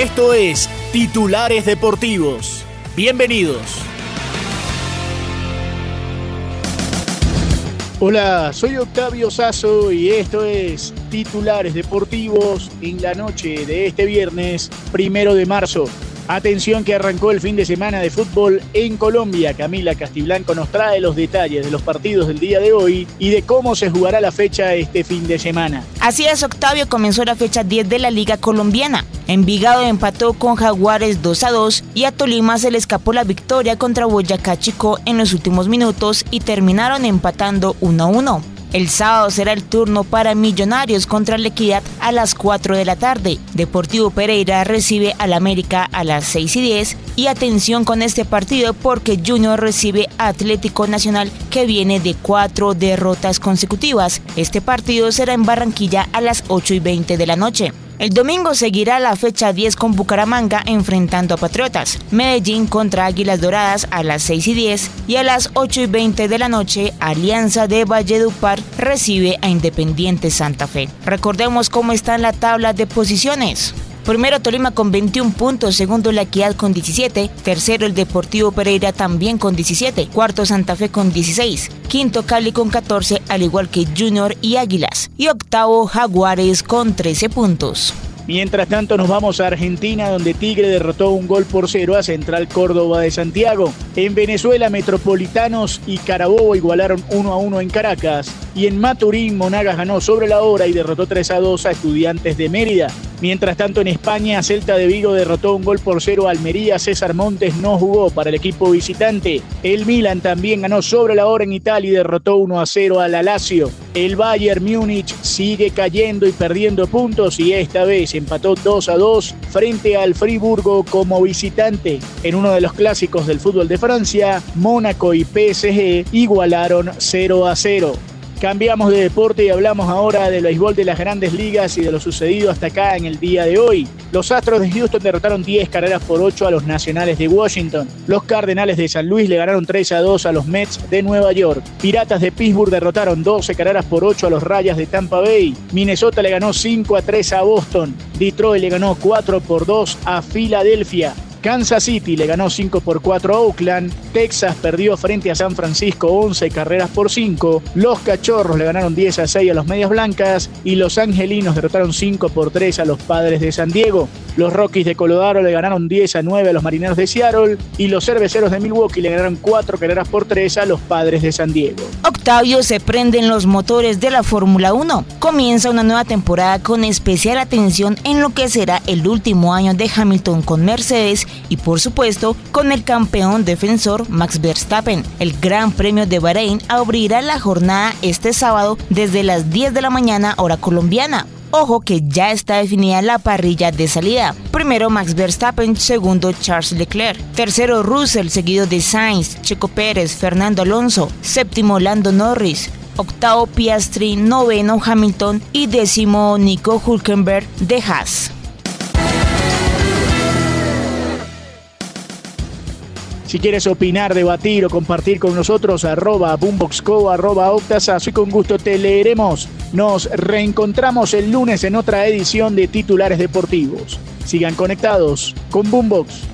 Esto es Titulares Deportivos. Bienvenidos. Hola, soy Octavio Sazo y esto es Titulares Deportivos en la noche de este viernes, primero de marzo. Atención que arrancó el fin de semana de fútbol en Colombia. Camila Castiblanco nos trae los detalles de los partidos del día de hoy y de cómo se jugará la fecha este fin de semana. Así es, Octavio comenzó la fecha 10 de la Liga Colombiana. Envigado empató con Jaguares 2 a 2 y a Tolima se le escapó la victoria contra Boyacá Chico en los últimos minutos y terminaron empatando 1 a 1. El sábado será el turno para Millonarios contra la Equidad a las 4 de la tarde. Deportivo Pereira recibe al América a las 6 y 10. Y atención con este partido porque Junior recibe a Atlético Nacional que viene de cuatro derrotas consecutivas. Este partido será en Barranquilla a las 8 y 20 de la noche. El domingo seguirá la fecha 10 con Bucaramanga enfrentando a Patriotas, Medellín contra Águilas Doradas a las 6 y 10 y a las 8 y 20 de la noche Alianza de Valledupar recibe a Independiente Santa Fe. Recordemos cómo está en la tabla de posiciones. Primero Tolima con 21 puntos, segundo La Equidad con 17, tercero el Deportivo Pereira también con 17, cuarto Santa Fe con 16, quinto Cali con 14, al igual que Junior y Águilas, y octavo Jaguares con 13 puntos. Mientras tanto nos vamos a Argentina donde Tigre derrotó un gol por cero a Central Córdoba de Santiago. En Venezuela Metropolitanos y Carabobo igualaron 1 a 1 en Caracas. Y en Maturín Monagas ganó sobre la hora y derrotó 3 a 2 a Estudiantes de Mérida. Mientras tanto en España, Celta de Vigo derrotó un gol por cero a Almería. César Montes no jugó para el equipo visitante. El Milan también ganó sobre la hora en Italia y derrotó 1 a 0 al Alacio. El Bayern Múnich sigue cayendo y perdiendo puntos y esta vez empató 2 a 2 frente al Friburgo como visitante. En uno de los clásicos del fútbol de Francia, Mónaco y PSG igualaron 0 a 0. Cambiamos de deporte y hablamos ahora del béisbol de las grandes ligas y de lo sucedido hasta acá en el día de hoy. Los Astros de Houston derrotaron 10 carreras por 8 a los Nacionales de Washington. Los Cardenales de San Luis le ganaron 3 a 2 a los Mets de Nueva York. Piratas de Pittsburgh derrotaron 12 carreras por 8 a los Rayas de Tampa Bay. Minnesota le ganó 5 a 3 a Boston. Detroit le ganó 4 por 2 a Filadelfia. Kansas City le ganó 5 por 4 a Oakland, Texas perdió frente a San Francisco 11 carreras por 5, los Cachorros le ganaron 10 a 6 a los Medias Blancas y los Angelinos derrotaron 5 por 3 a los Padres de San Diego. Los Rockies de Colorado le ganaron 10 a 9 a los Marineros de Seattle y los Cerveceros de Milwaukee le ganaron 4 carreras por 3 a los Padres de San Diego. Octavio se prenden los motores de la Fórmula 1. Comienza una nueva temporada con especial atención en lo que será el último año de Hamilton con Mercedes y por supuesto con el campeón defensor Max Verstappen. El Gran Premio de Bahrein abrirá la jornada este sábado desde las 10 de la mañana hora colombiana. Ojo que ya está definida la parrilla de salida. Primero Max Verstappen, segundo Charles Leclerc, tercero Russell, seguido de Sainz, Checo Pérez, Fernando Alonso, séptimo Lando Norris, octavo Piastri, noveno Hamilton y décimo Nico Hulkenberg de Haas. Si quieres opinar, debatir o compartir con nosotros, arroba boomboxco, arroba octasazo y con gusto te leeremos. Nos reencontramos el lunes en otra edición de Titulares Deportivos. Sigan conectados con Boombox.